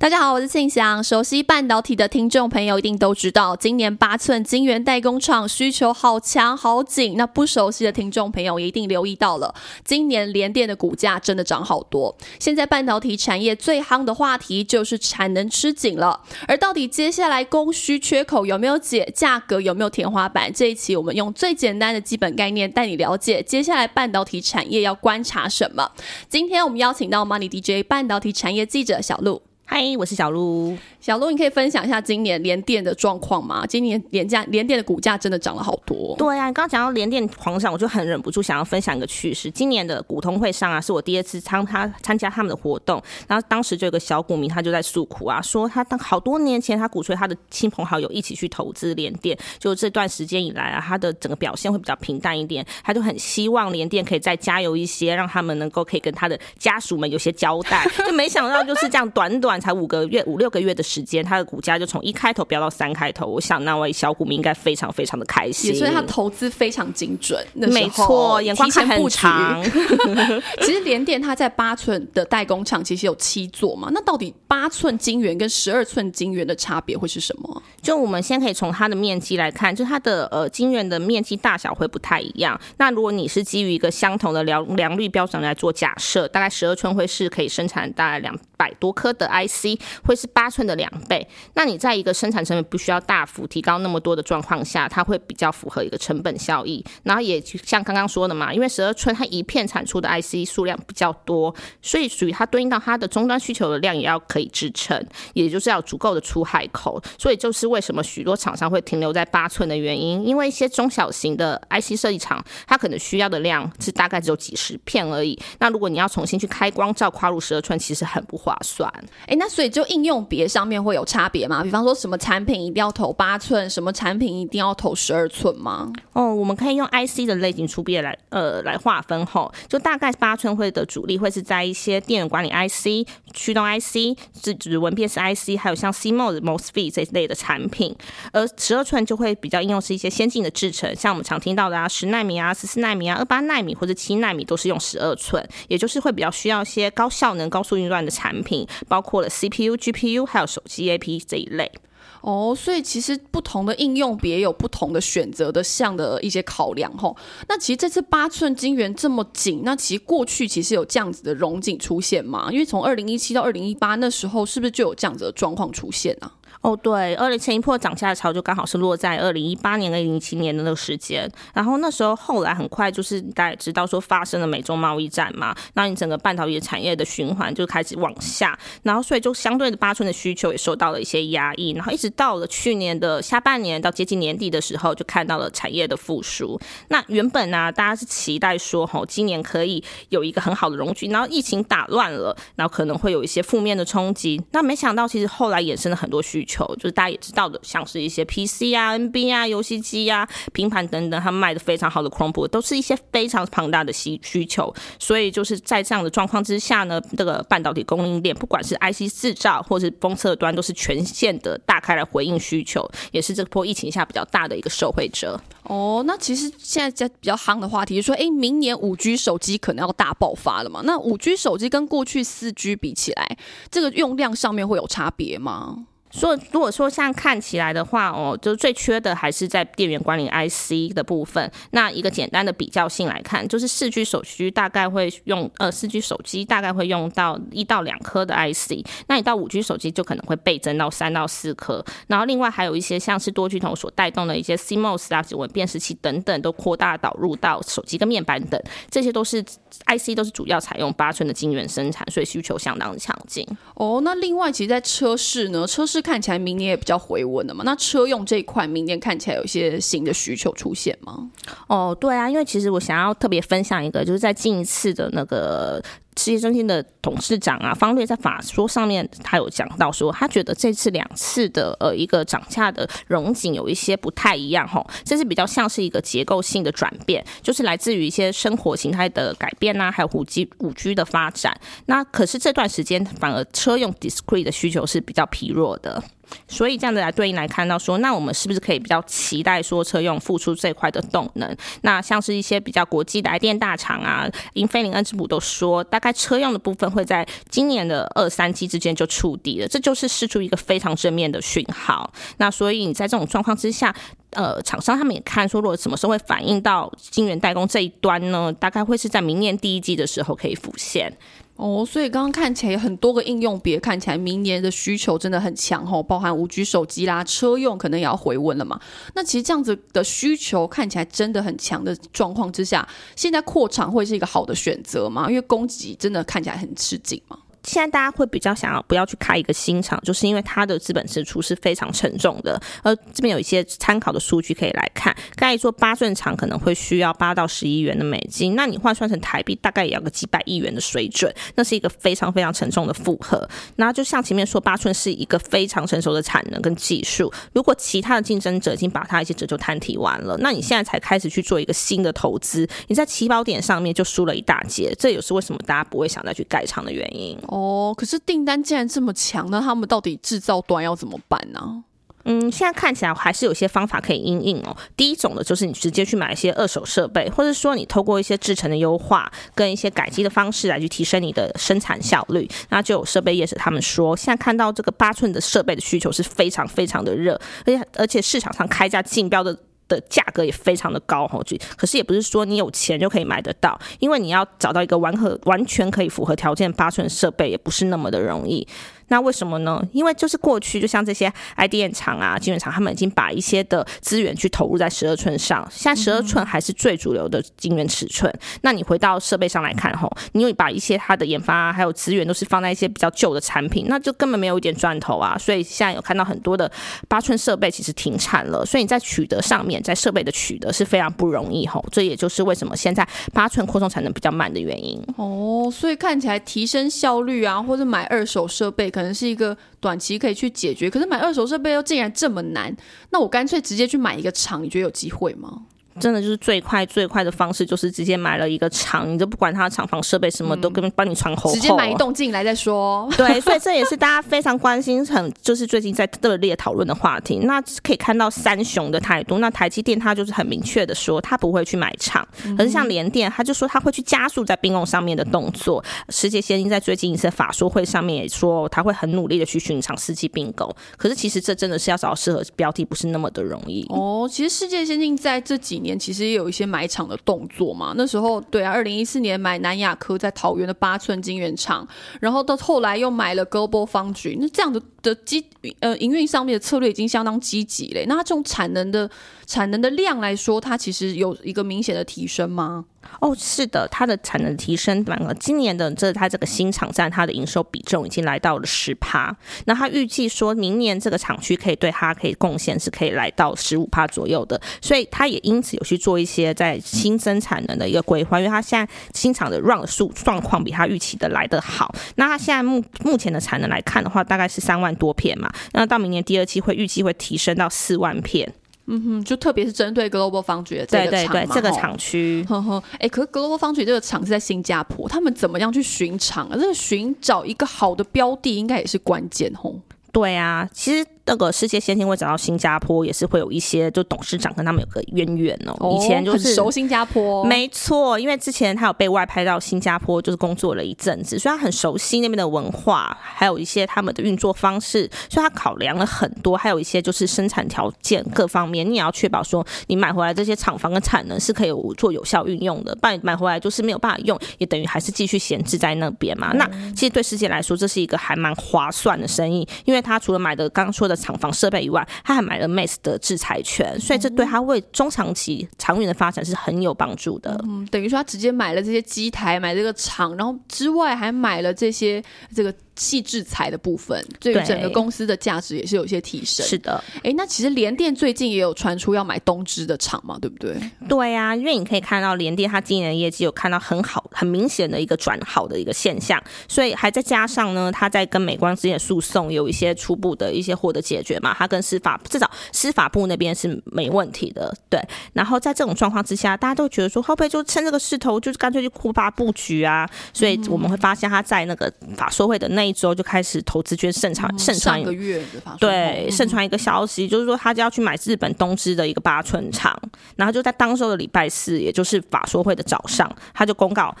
大家好，我是庆祥。熟悉半导体的听众朋友一定都知道，今年八寸晶圆代工厂需求好强好紧。那不熟悉的听众朋友也一定留意到了，今年联电的股价真的涨好多。现在半导体产业最夯的话题就是产能吃紧了，而到底接下来供需缺口有没有解，价格有没有天花板？这一期我们用最简单的基本概念带你了解接下来半导体产业要观察什么。今天我们邀请到 Money DJ 半导体产业记者小鹿。嗨，我是小鹿。小鹿，你可以分享一下今年联电的状况吗？今年联价联电的股价真的涨了好多。对啊，你刚刚讲到联电狂涨，我就很忍不住想要分享一个趣事。今年的股通会上啊，是我第二次参他参加他们的活动，然后当时就有个小股民，他就在诉苦啊，说他当好多年前他鼓吹他的亲朋好友一起去投资联电，就这段时间以来啊，他的整个表现会比较平淡一点，他就很希望联电可以再加油一些，让他们能够可以跟他的家属们有些交代。就没想到就是这样，短短才五个月五六个月的时间，它的股价。就从一开头飙到三开头，我想那位小股民应该非常非常的开心，所以他投资非常精准，没错，眼光很长。其实联电它在八寸的代工厂其实有七座嘛，那到底八寸晶圆跟十二寸晶圆的差别会是什么？就我们先可以从它的面积来看，就它的呃晶圆的面积大小会不太一样。那如果你是基于一个相同的良良率标准来做假设，大概十二寸会是可以生产大概两百多颗的 C 会是八寸的两倍。那你在一个生产成本不需要大幅提高那么多的状况下，它会比较符合一个成本效益。然后也像刚刚说的嘛，因为十二寸它一片产出的 IC 数量比较多，所以属于它对应到它的终端需求的量也要可以支撑，也就是要足够的出海口。所以就是为什么许多厂商会停留在八寸的原因，因为一些中小型的 IC 设计厂，它可能需要的量是大概只有几十片而已。那如果你要重新去开光照跨入十二寸，其实很不划算。哎，那所以就应用别上面会有差别。嘛，比方说什么产品一定要投八寸，什么产品一定要投十二寸吗？哦，我们可以用 IC 的类型出别来呃来划分吼，就大概八寸会的主力会是在一些电源管理 IC、驱动 IC、指指纹辨识 IC，还有像 CMOS、MOSFET 这类的产品，而十二寸就会比较应用是一些先进的制程，像我们常听到的啊十纳米啊、十四纳米啊、二八纳米或者七纳米都是用十二寸，也就是会比较需要一些高效能、高速运算的产品，包括了 CPU、GPU 还有手机 AP 这。一类哦，所以其实不同的应用别有不同的选择的项的一些考量吼。那其实这次八寸晶圆这么紧，那其实过去其实有这样子的融景出现吗？因为从二零一七到二零一八那时候，是不是就有这样子的状况出现呢？哦，对，二零前一波涨价潮就刚好是落在二零一八年、二零一七年的那个时间。然后那时候后来很快就是大家知道说发生了美中贸易战嘛，那你整个半导体产业的循环就开始往下，然后所以就相对的八寸的需求也受到了一些压抑。然后一直到了去年的下半年到接近年底的时候，就看到了产业的复苏。那原本呢，大家是期待说吼，今年可以有一个很好的容具，然后疫情打乱了，然后可能会有一些负面的冲击。那没想到其实后来衍生了很多需求。求就是大家也知道的，像是一些 PC 啊、NB 啊、游戏机啊、平板等等，他们卖的非常好的 Chromebook，都是一些非常庞大的需需求。所以就是在这样的状况之下呢，这个半导体供应链，不管是 IC 制造或是封测端，都是全线的大开来回应需求，也是这波疫情下比较大的一个受惠者。哦，那其实现在在比较夯的话题就，说哎，明年五 G 手机可能要大爆发了嘛？那五 G 手机跟过去四 G 比起来，这个用量上面会有差别吗？所以，如果说像看起来的话，哦，就最缺的还是在电源管理 IC 的部分。那一个简单的比较性来看，就是四 G 手机大概会用，呃，四 G 手机大概会用到一到两颗的 IC。那你到五 G 手机就可能会倍增到三到四颗。然后另外还有一些像是多巨头所带动的一些 CMOS 啊、指纹辨识器等等，都扩大导入到手机跟面板等，这些都是 IC 都是主要采用八寸的晶圆生产，所以需求相当强劲。哦，那另外其实，在车市呢，车市。看起来明年也比较回稳的嘛，那车用这一块明年看起来有一些新的需求出现吗？哦，对啊，因为其实我想要特别分享一个，就是在近一次的那个。世界中心的董事长啊，方略在法说上面，他有讲到说，他觉得这次两次的呃一个涨价的融景有一些不太一样哈，这是比较像是一个结构性的转变，就是来自于一些生活形态的改变呐，还有五 G 五 G 的发展。那可是这段时间反而车用 discrete 的需求是比较疲弱的。所以这样子来对应来看到说，那我们是不是可以比较期待说车用付出这块的动能？那像是一些比较国际的电大厂啊，英菲林、恩智浦都说，大概车用的部分会在今年的二三季之间就触底了，这就是释出一个非常正面的讯号。那所以你在这种状况之下，呃，厂商他们也看说，如果什么时候会反映到晶圆代工这一端呢？大概会是在明年第一季的时候可以浮现。哦，所以刚刚看起来很多个应用，别看起来明年的需求真的很强哦，包含五 G 手机啦、车用可能也要回温了嘛。那其实这样子的需求看起来真的很强的状况之下，现在扩厂会是一个好的选择吗？因为供给真的看起来很吃紧嘛。现在大家会比较想要不要去开一个新厂，就是因为它的资本支出是非常沉重的。而这边有一些参考的数据可以来看，盖一座八寸厂可能会需要八到十亿元的美金，那你换算成台币大概也要个几百亿元的水准，那是一个非常非常沉重的负荷。那就像前面说，八寸是一个非常成熟的产能跟技术，如果其他的竞争者已经把它一些折旧摊提完了，那你现在才开始去做一个新的投资，你在起跑点上面就输了一大截，这也是为什么大家不会想再去盖厂的原因。哦，可是订单既然这么强，那他们到底制造端要怎么办呢？嗯，现在看起来还是有些方法可以应应哦。第一种的就是你直接去买一些二手设备，或者说你透过一些制成的优化跟一些改机的方式来去提升你的生产效率。那就有设备业者他们说，现在看到这个八寸的设备的需求是非常非常的热，而且而且市场上开价竞标的。的价格也非常的高哈，就可是也不是说你有钱就可以买得到，因为你要找到一个完合完全可以符合条件八寸设备，也不是那么的容易。那为什么呢？因为就是过去就像这些 IDM 厂啊、晶圆厂，他们已经把一些的资源去投入在十二寸上，现在十二寸还是最主流的晶圆尺寸。那你回到设备上来看吼，你又把一些它的研发还有资源都是放在一些比较旧的产品，那就根本没有一点赚头啊。所以现在有看到很多的八寸设备其实停产了，所以你在取得上面，在设备的取得是非常不容易吼。这也就是为什么现在八寸扩充产能比较慢的原因哦。所以看起来提升效率啊，或者买二手设备。可可能是一个短期可以去解决，可是买二手设备又竟然这么难，那我干脆直接去买一个厂，你觉得有机会吗？真的就是最快最快的方式，就是直接买了一个厂，你就不管它的厂房设备什么，都跟帮你传后，直接买一栋进来再说。对，所以这也是大家非常关心，很就是最近在热烈讨论的话题。那可以看到三雄的态度，那台积电它就是很明确的说，它不会去买厂，可是像联电，他就说他会去加速在并购上面的动作。世界先进在最近一次法说会上面也说，他会很努力的去寻找世纪并购。可是其实这真的是要找到适合标的，不是那么的容易。哦，其实世界先进在这几年其实也有一些买厂的动作嘛。那时候，对啊，二零一四年买南亚科在桃园的八寸晶圆厂，然后到后来又买了 Global 方局。那这样的的机呃营运上面的策略已经相当积极嘞。那这种产能的产能的量来说，它其实有一个明显的提升吗？哦，是的，它的产能提升满了。今年的这它这个新厂占它的营收比重已经来到了十趴。那它预计说明年这个厂区可以对它可以贡献是可以来到十五趴左右的。所以它也因此有去做一些在新增产能的一个规划，因为它现在新厂的 run 数状况比它预期的来得好。那它现在目目前的产能来看的话，大概是三万多片嘛。那到明年第二期会预计会提升到四万片。嗯哼，就特别是针对 Global Foundry 的这个厂嘛，这个厂区。呵呵，哎，可是 Global Foundry 这个厂是在新加坡，他们怎么样去寻厂啊？这个寻找一个好的标的，应该也是关键吼。对啊，其实。那个世界先进会找到新加坡，也是会有一些就董事长跟他们有个渊源哦。以前就是熟新加坡，没错，因为之前他有被外派到新加坡，就是工作了一阵子，所以他很熟悉那边的文化，还有一些他们的运作方式，所以他考量了很多，还有一些就是生产条件各方面，你也要确保说你买回来这些厂房跟产能是可以做有效运用的，不然买回来就是没有办法用，也等于还是继续闲置在那边嘛。那其实对世界来说，这是一个还蛮划算的生意，因为他除了买的刚刚说的。厂房设备以外，他还买了 Mace 的制裁权，所以这对他为中长期长远的发展是很有帮助的。嗯，等于说他直接买了这些机台，买这个厂，然后之外还买了这些这个。细制裁的部分，对于整个公司的价值也是有一些提升。是的，哎，那其实联电最近也有传出要买东芝的厂嘛，对不对？对呀，因为你可以看到联电它今年的业绩有看到很好、很明显的一个转好的一个现象，所以还再加上呢，它在跟美光之间的诉讼有一些初步的一些获得解决嘛，它跟司法至少司法部那边是没问题的。对，然后在这种状况之下，大家都觉得说会不会就趁这个势头，就是干脆就扩大布局啊？所以我们会发现它在那个法说会的那。一周就开始投资圈盛传盛传一个月对，嗯盛传一个消息，就是说他就要去买日本东芝的一个八寸厂，然后就在当周的礼拜四，也就是法说会的早上，他就公告。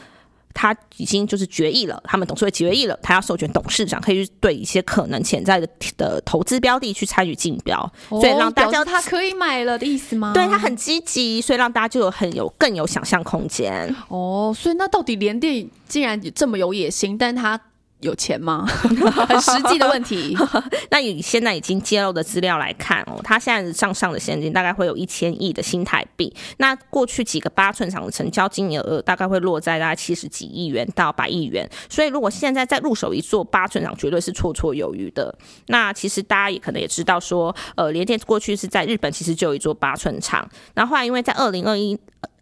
他已经就是决议了，他们董事会决议了，他要授权董事长可以去对一些可能潜在的的投资标的去参与竞标，所以让大家他可以买了的意思吗？对他很积极，所以让大家就有很有更有想象空间。哦，所以那到底联电竟然这么有野心，但他有钱吗？很实际的问题。那以现在已经揭露的资料来看哦，它现在账上的现金大概会有一千亿的新台币。那过去几个八寸厂的成交金额大概会落在大概七十几亿元到百亿元，所以如果现在再入手一座八寸厂，绝对是绰绰有余的。那其实大家也可能也知道说，呃，联电过去是在日本其实就有一座八寸厂，然后后来因为在二零二一。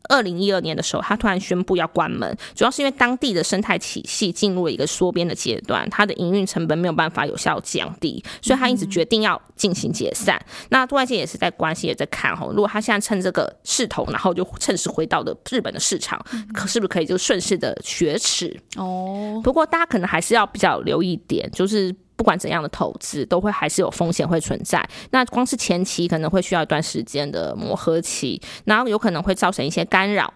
二零一二年的时候，他突然宣布要关门，主要是因为当地的生态体系进入了一个缩编的阶段，它的营运成本没有办法有效降低，所以他因此决定要进行解散。那外界也是在关心，也在看吼，如果他现在趁这个势头，然后就趁势回到了日本的市场，可是不是可以就顺势的雪耻？哦，不过大家可能还是要比较留意一点，就是。不管怎样的投资，都会还是有风险会存在。那光是前期可能会需要一段时间的磨合期，然后有可能会造成一些干扰。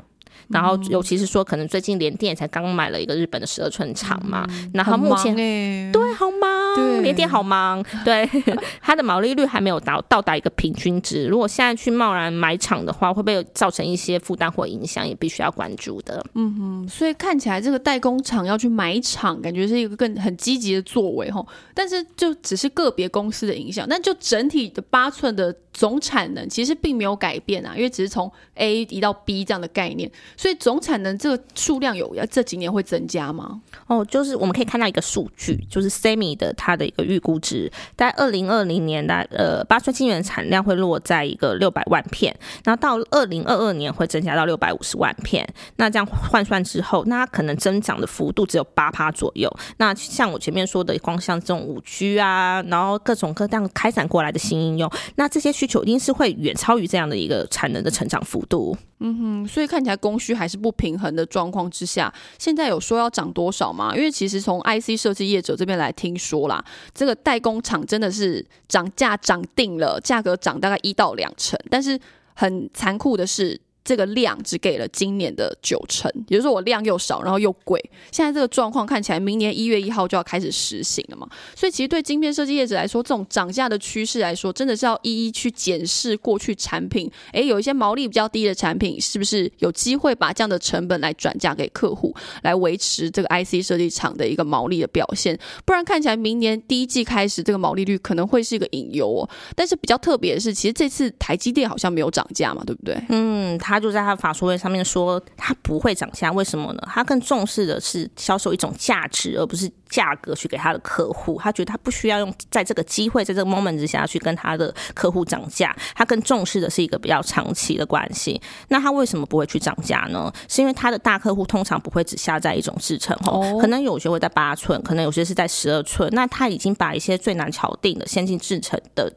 然后，尤其是说，可能最近联电才刚买了一个日本的十二寸厂嘛，然后目前对对好忙，对联电好忙，对 它的毛利率还没有到到达一个平均值。如果现在去贸然买厂的话，会不会造成一些负担或影响，也必须要关注的。嗯哼所以看起来这个代工厂要去买厂，感觉是一个更很积极的作为哈。但是就只是个别公司的影响，但就整体的八寸的总产能其实并没有改变啊，因为只是从 A 移到 B 这样的概念，所以总产能这个数量有要这几年会增加吗？哦，就是我们可以看到一个数据，就是 Semi 的它的一个预估值，在二零二零年的呃八寸晶圆产量会落在一个六百万片，然后到二零二二年会增加到六百五十万片。那这样换算之后，那它可能增长的幅度只有八趴左右。那像我前面说的，光像这种五 G 啊，然后各种各样开展过来的新应用，那这些需求一定是会远超于这样的一个产能的成长幅度。嗯哼，所以看起来供需还是不平衡的状况之下，现在有说要涨多少吗？因为其实从 IC 设计业者这边来听说啦，这个代工厂真的是涨价涨定了，价格涨大概一到两成，但是很残酷的是。这个量只给了今年的九成，也就是说我量又少，然后又贵。现在这个状况看起来，明年一月一号就要开始实行了嘛。所以其实对晶片设计业者来说，这种涨价的趋势来说，真的是要一一去检视过去产品，诶，有一些毛利比较低的产品，是不是有机会把这样的成本来转嫁给客户，来维持这个 IC 设计厂的一个毛利的表现？不然看起来明年第一季开始，这个毛利率可能会是一个隐忧哦。但是比较特别的是，其实这次台积电好像没有涨价嘛，对不对？嗯，他就在他的法说会上面说，他不会涨价，为什么呢？他更重视的是销售一种价值，而不是价格去给他的客户。他觉得他不需要用在这个机会，在这个 moment 之下去跟他的客户涨价，他更重视的是一个比较长期的关系。那他为什么不会去涨价呢？是因为他的大客户通常不会只下载一种制程哦，可能有些会在八寸，可能有些是在十二寸。那他已经把一些最难敲定的先进制程的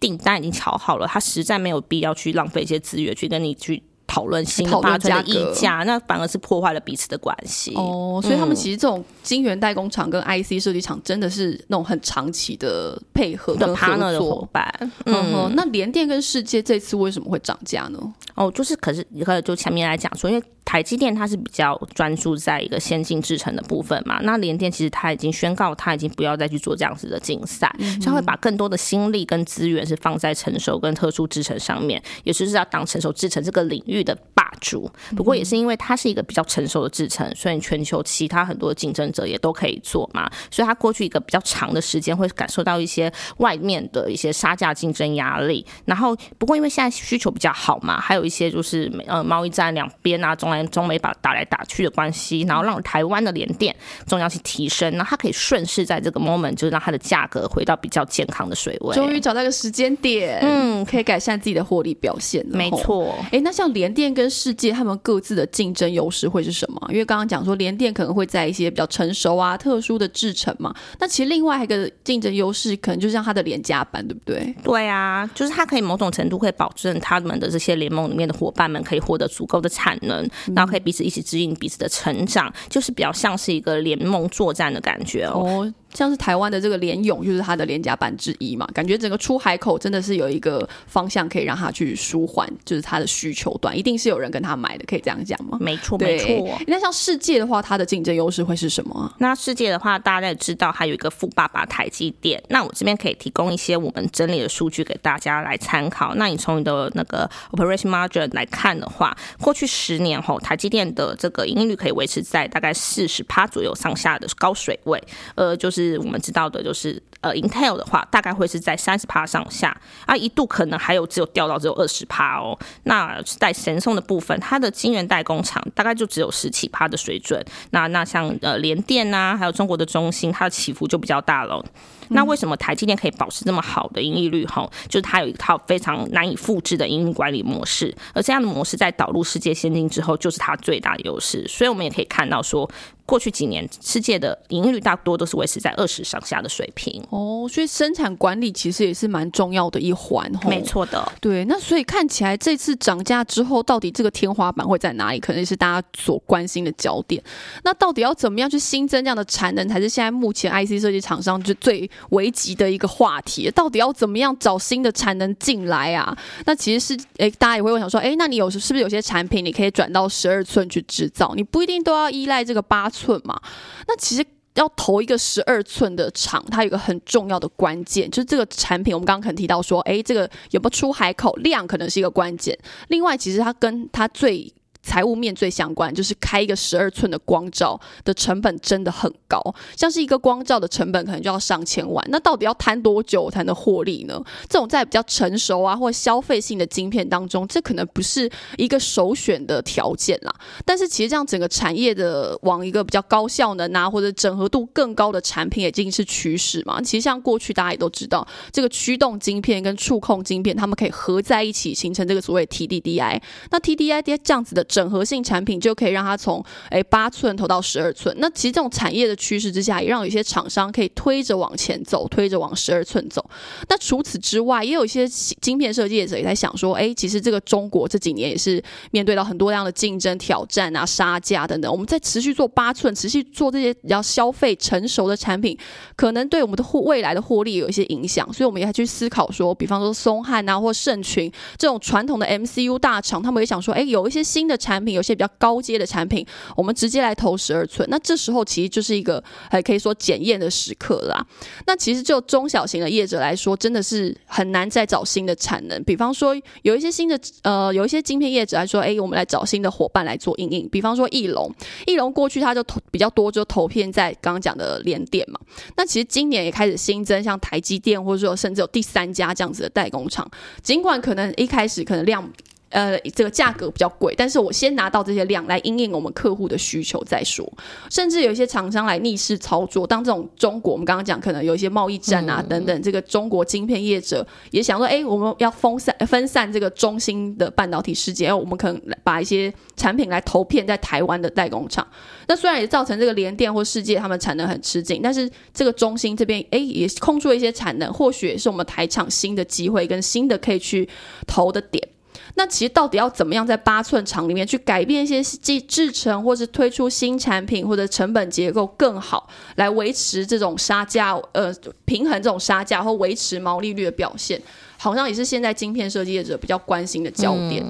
订单已经敲好了，他实在没有必要去浪费一些资源去跟你去。讨论新的讨论八寸的价格溢价，那反而是破坏了彼此的关系。哦，所以他们嗯其实这种晶圆代工厂跟 IC 设计厂真的是那种很长期的配合的跟 partner 的伙。伴，嗯那联电跟世界这次为什么会涨价呢？哦，就是可是可是就前面来讲说，因为台积电它是比较专注在一个先进制程的部分嘛，那联电其实它已经宣告它已经不要再去做这样子的竞赛，所以它会把更多的心力跟资源是放在成熟跟特殊制程上面，也就是要当成熟制程这个领域的霸主。不过也是因为它是一个比较成熟的制程，所以全球其他很多的竞争者也都可以做嘛，所以它过去一个比较长的时间会感受到一些外面的一些杀价竞争压力。然后不过因为现在需求比较好嘛，还有一些就是呃贸易战两边啊，中南中美把打来打去的关系，然后让台湾的联电重要性提升，那它可以顺势在这个 moment 就是让它的价格回到比较健康的水位。终于找到一个时间点，嗯，可以改善自己的获利表现。没错。哎，那像联电跟世界，他们各自的竞争优势会是什么？因为刚刚讲说联电可能会在一些比较成熟啊、特殊的制程嘛，那其实另外一个竞争优势可能就像它的廉价版，对不对？对啊，就是它可以某种程度会保证他们的这些联盟里面的伙伴们可以获得足够的产能，然后可以彼此一起指引彼此的成长，就是比较像是一个联盟作战的感觉哦。哦，像是台湾的这个联咏，就是它的廉价版之一嘛，感觉整个出海口真的是有一个方向可以让它去舒缓，就是它的需求端，一定是有人跟他买的，可以这样讲吗？没错，没错。那像世界的话，它的竞争优势会是什么？那世界的话，大家也知道，还有一个富爸爸台积电。那我这边可以提供一些我们整理的数据给大家来参考。那你从你的那个 operation margin 来看的话，过去十年后，台积电的这个盈利率可以维持在大概四十趴左右上下的高水位。呃，就是是我们知道的，就是呃，Intel 的话，大概会是在三十趴上下，啊，一度可能还有只有掉到只有二十趴哦。那在神送的部分，它的晶圆代工厂大概就只有十七趴的水准。那那像呃联电呐，还有中国的中芯，它的起伏就比较大了。那为什么台积电可以保持这么好的盈利率？哈，就是它有一套非常难以复制的营运管理模式，而这样的模式在导入世界先进之后，就是它最大的优势。所以我们也可以看到说。过去几年，世界的盈利率大多都是维持在二十上下的水平哦，所以生产管理其实也是蛮重要的一环。没错的，对。那所以看起来这次涨价之后，到底这个天花板会在哪里？可能是大家所关心的焦点。那到底要怎么样去新增这样的产能，才是现在目前 IC 设计厂商就最危急的一个话题。到底要怎么样找新的产能进来啊？那其实是，哎，大家也会问想说，哎，那你有是不是有些产品你可以转到十二寸去制造？你不一定都要依赖这个八寸。嘛，那其实要投一个十二寸的厂，它有个很重要的关键，就是这个产品，我们刚刚可能提到说，哎，这个有没有出海口量，可能是一个关键。另外，其实它跟它最财务面最相关，就是开一个十二寸的光照的成本真的很高，像是一个光照的成本可能就要上千万。那到底要摊多久才能获利呢？这种在比较成熟啊或消费性的晶片当中，这可能不是一个首选的条件啦。但是其实这样整个产业的往一个比较高效能啊或者整合度更高的产品也，已经是趋势嘛。其实像过去大家也都知道，这个驱动晶片跟触控晶片，它们可以合在一起形成这个所谓 TDDI。那 TDDI 这样子的。整合性产品就可以让它从诶八寸投到十二寸。那其实这种产业的趋势之下，也让有些厂商可以推着往前走，推着往十二寸走。那除此之外，也有一些晶片设计者也在想说，哎，其实这个中国这几年也是面对到很多样的竞争挑战啊，杀价等等。我们在持续做八寸，持续做这些比较消费成熟的产品，可能对我们的获未来的获利有一些影响。所以我们也去思考说，比方说松汉啊，或盛群这种传统的 MCU 大厂，他们也想说，哎，有一些新的。产品有些比较高阶的产品，我们直接来投十二寸，那这时候其实就是一个还可以说检验的时刻啦。那其实就中小型的业者来说，真的是很难再找新的产能。比方说有一些新的呃，有一些晶片业者来说，哎，我们来找新的伙伴来做应应。比方说翼龙，翼龙过去它就投比较多，就投片在刚刚讲的联电嘛。那其实今年也开始新增，像台积电或者说甚至有第三家这样子的代工厂，尽管可能一开始可能量。呃，这个价格比较贵，但是我先拿到这些量来应应我们客户的需求再说。甚至有一些厂商来逆势操作，当这种中国我们刚刚讲可能有一些贸易战啊等等，这个中国晶片业者也想说，哎，我们要分散分散这个中心的半导体世界，我们可能把一些产品来投片在台湾的代工厂。那虽然也造成这个联电或世界他们产能很吃紧，但是这个中心这边哎也空出了一些产能，或许也是我们台厂新的机会跟新的可以去投的点。那其实到底要怎么样在八寸厂里面去改变一些制制成，或是推出新产品，或者成本结构更好，来维持这种杀价，呃，平衡这种杀价或维持毛利率的表现，好像也是现在晶片设计业者比较关心的焦点。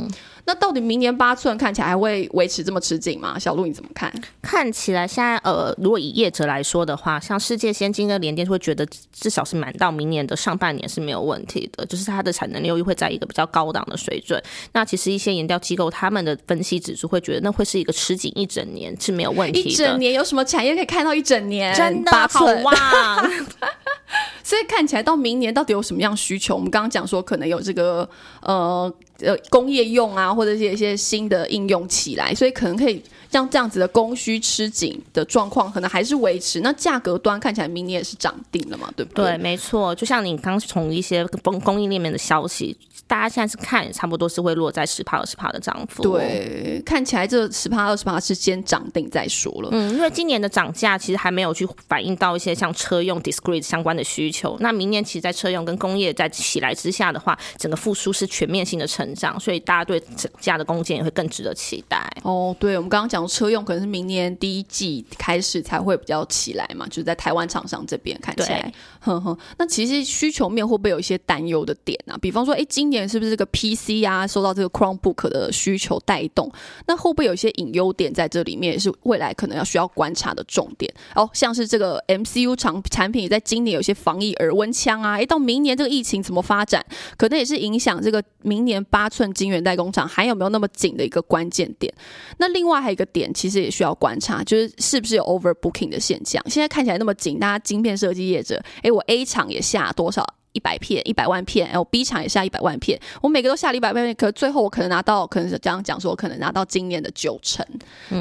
那到底明年八寸看起来还会维持这么吃紧吗？小鹿你怎么看？看起来现在呃，如果以业者来说的话，像世界先进跟联电会觉得至少是满到明年的上半年是没有问题的，就是它的产能利用会在一个比较高档的水准。那其实一些研调机构他们的分析指数会觉得那会是一个吃紧一整年是没有问题的。一整年有什么产业可以看到一整年？真的好旺。所以看起来到明年到底有什么样需求？我们刚刚讲说可能有这个呃。呃，工业用啊，或者是一些新的应用起来，所以可能可以像这样子的供需吃紧的状况，可能还是维持。那价格端看起来明年也是涨定了嘛，对不对？对，没错。就像你刚从一些供供应链面的消息。大家现在是看差不多是会落在十帕二十帕的涨幅。对，看起来这十帕二十帕是先涨定再说了。嗯，因为今年的涨价其实还没有去反映到一些像车用 discrete 相关的需求。那明年其实，在车用跟工业在起来之下的话，整个复苏是全面性的成长，所以大家对涨价的攻坚也会更值得期待。哦，对，我们刚刚讲车用可能是明年第一季开始才会比较起来嘛，就是在台湾厂商这边看起来，哼哼。那其实需求面会不会有一些担忧的点啊？比方说，哎，今年是不是这个 PC 啊，受到这个 Chromebook 的需求带动？那会不会有一些隐忧点在这里面，也是未来可能要需要观察的重点？哦，像是这个 MCU 厂产品，在今年有些防疫耳温枪啊，哎，到明年这个疫情怎么发展，可能也是影响这个明年八寸晶圆代工厂还有没有那么紧的一个关键点。那另外还有一个点，其实也需要观察，就是是不是有 overbooking 的现象。现在看起来那么紧，大家晶片设计业者，哎，我 A 厂也下多少一百片、一百万片，哎，我 B 厂也下一百万片，我每个都下了一百万片，可最后我可能拿到，可能是这样讲说，我可能拿到今年的九成。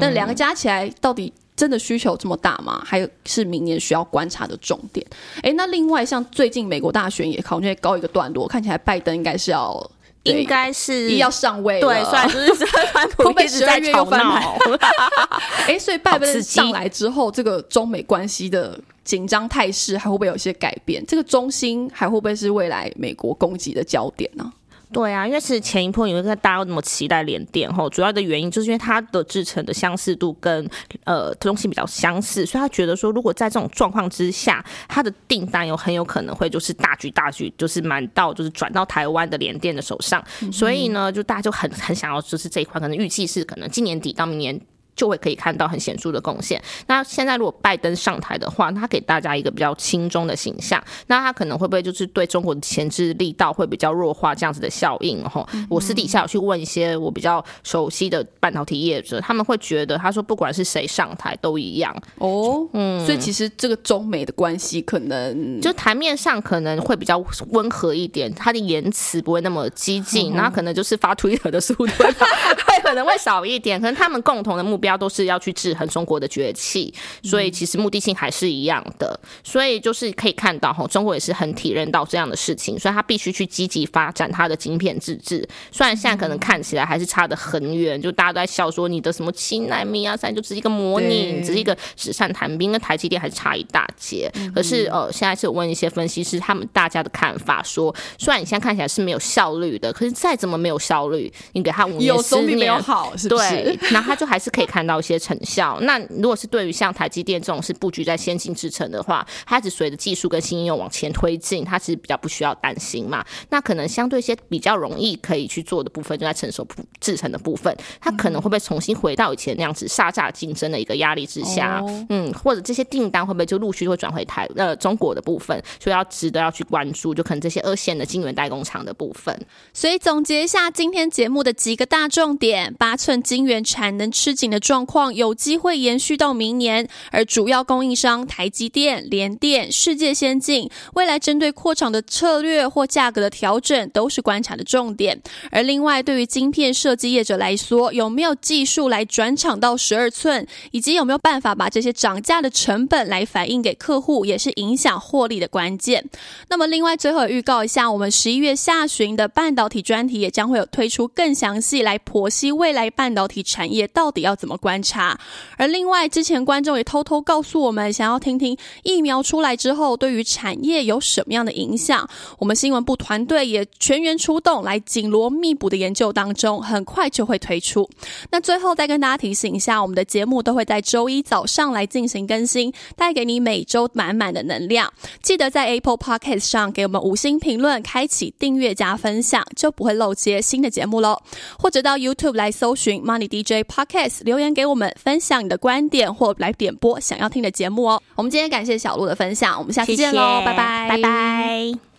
但两个加起来，到底真的需求这么大吗？还有是明年需要观察的重点。哎，那另外像最近美国大选也考，现在高一个段落，看起来拜登应该是要。应该是要上位了，对，所以就是川普 一直在吵闹，哎，所以拜登上来之后，这个中美关系的紧张态势还会不会有一些改变？这个中心还会不会是未来美国攻击的焦点呢？对啊，因为是前一波，因为大家那么期待联电吼，主要的原因就是因为它的制成的相似度跟呃东西比较相似，所以他觉得说，如果在这种状况之下，它的订单有很有可能会就是大举大举就是满到就是转到台湾的联电的手上，所以呢，就大家就很很想要就是这一块，可能预计是可能今年底到明年。就会可以看到很显著的贡献。那现在如果拜登上台的话，他给大家一个比较轻中的形象，那他可能会不会就是对中国的前置力道会比较弱化这样子的效应？哈，我私底下有去问一些我比较熟悉的半导体业者，他们会觉得他说不管是谁上台都一样哦。嗯，所以其实这个中美的关系可能就台面上可能会比较温和一点，他的言辞不会那么激进，那可能就是发推特的速度 会可能会少一点。可能他们共同的目标。都是要去制衡中国的崛起，所以其实目的性还是一样的。所以就是可以看到哈，中国也是很体认到这样的事情，所以他必须去积极发展他的晶片自制。虽然现在可能看起来还是差得很远，就大家都在笑说你的什么七纳米啊，三就只是一个模拟，只是一个纸上谈兵，跟台积电还是差一大截。可是呃，现在是有问一些分析师，他们大家的看法说，虽然你现在看起来是没有效率的，可是再怎么没有效率，你给他五年十年没有好，是不是？对，那他就还是可以看。到一些成效。那如果是对于像台积电这种是布局在先进制程的话，它只随着技术跟新应用往前推进，它其实比较不需要担心嘛。那可能相对一些比较容易可以去做的部分，就在成熟制程的部分，它可能会不会重新回到以前那样子杀价竞争的一个压力之下？嗯，或者这些订单会不会就陆续会转回台呃中国的部分？所以要值得要去关注，就可能这些二线的晶圆代工厂的部分。所以总结一下今天节目的几个大重点：八寸晶圆产能吃紧的。状况有机会延续到明年，而主要供应商台积电、联电、世界先进，未来针对扩厂的策略或价格的调整，都是观察的重点。而另外，对于晶片设计业者来说，有没有技术来转厂到十二寸，以及有没有办法把这些涨价的成本来反映给客户，也是影响获利的关键。那么，另外最后预告一下，我们十一月下旬的半导体专题也将会有推出更详细来剖析未来半导体产业到底要怎么。观察，而另外之前观众也偷偷告诉我们，想要听听疫苗出来之后对于产业有什么样的影响。我们新闻部团队也全员出动，来紧锣密鼓的研究当中，很快就会推出。那最后再跟大家提醒一下，我们的节目都会在周一早上来进行更新，带给你每周满满的能量。记得在 Apple Podcast 上给我们五星评论，开启订阅加分享，就不会漏接新的节目喽。或者到 YouTube 来搜寻 Money DJ Podcast 留言。给我们分享你的观点，或来点播想要听的节目哦。我们今天感谢小鹿的分享，我们下期见喽，拜拜，拜拜。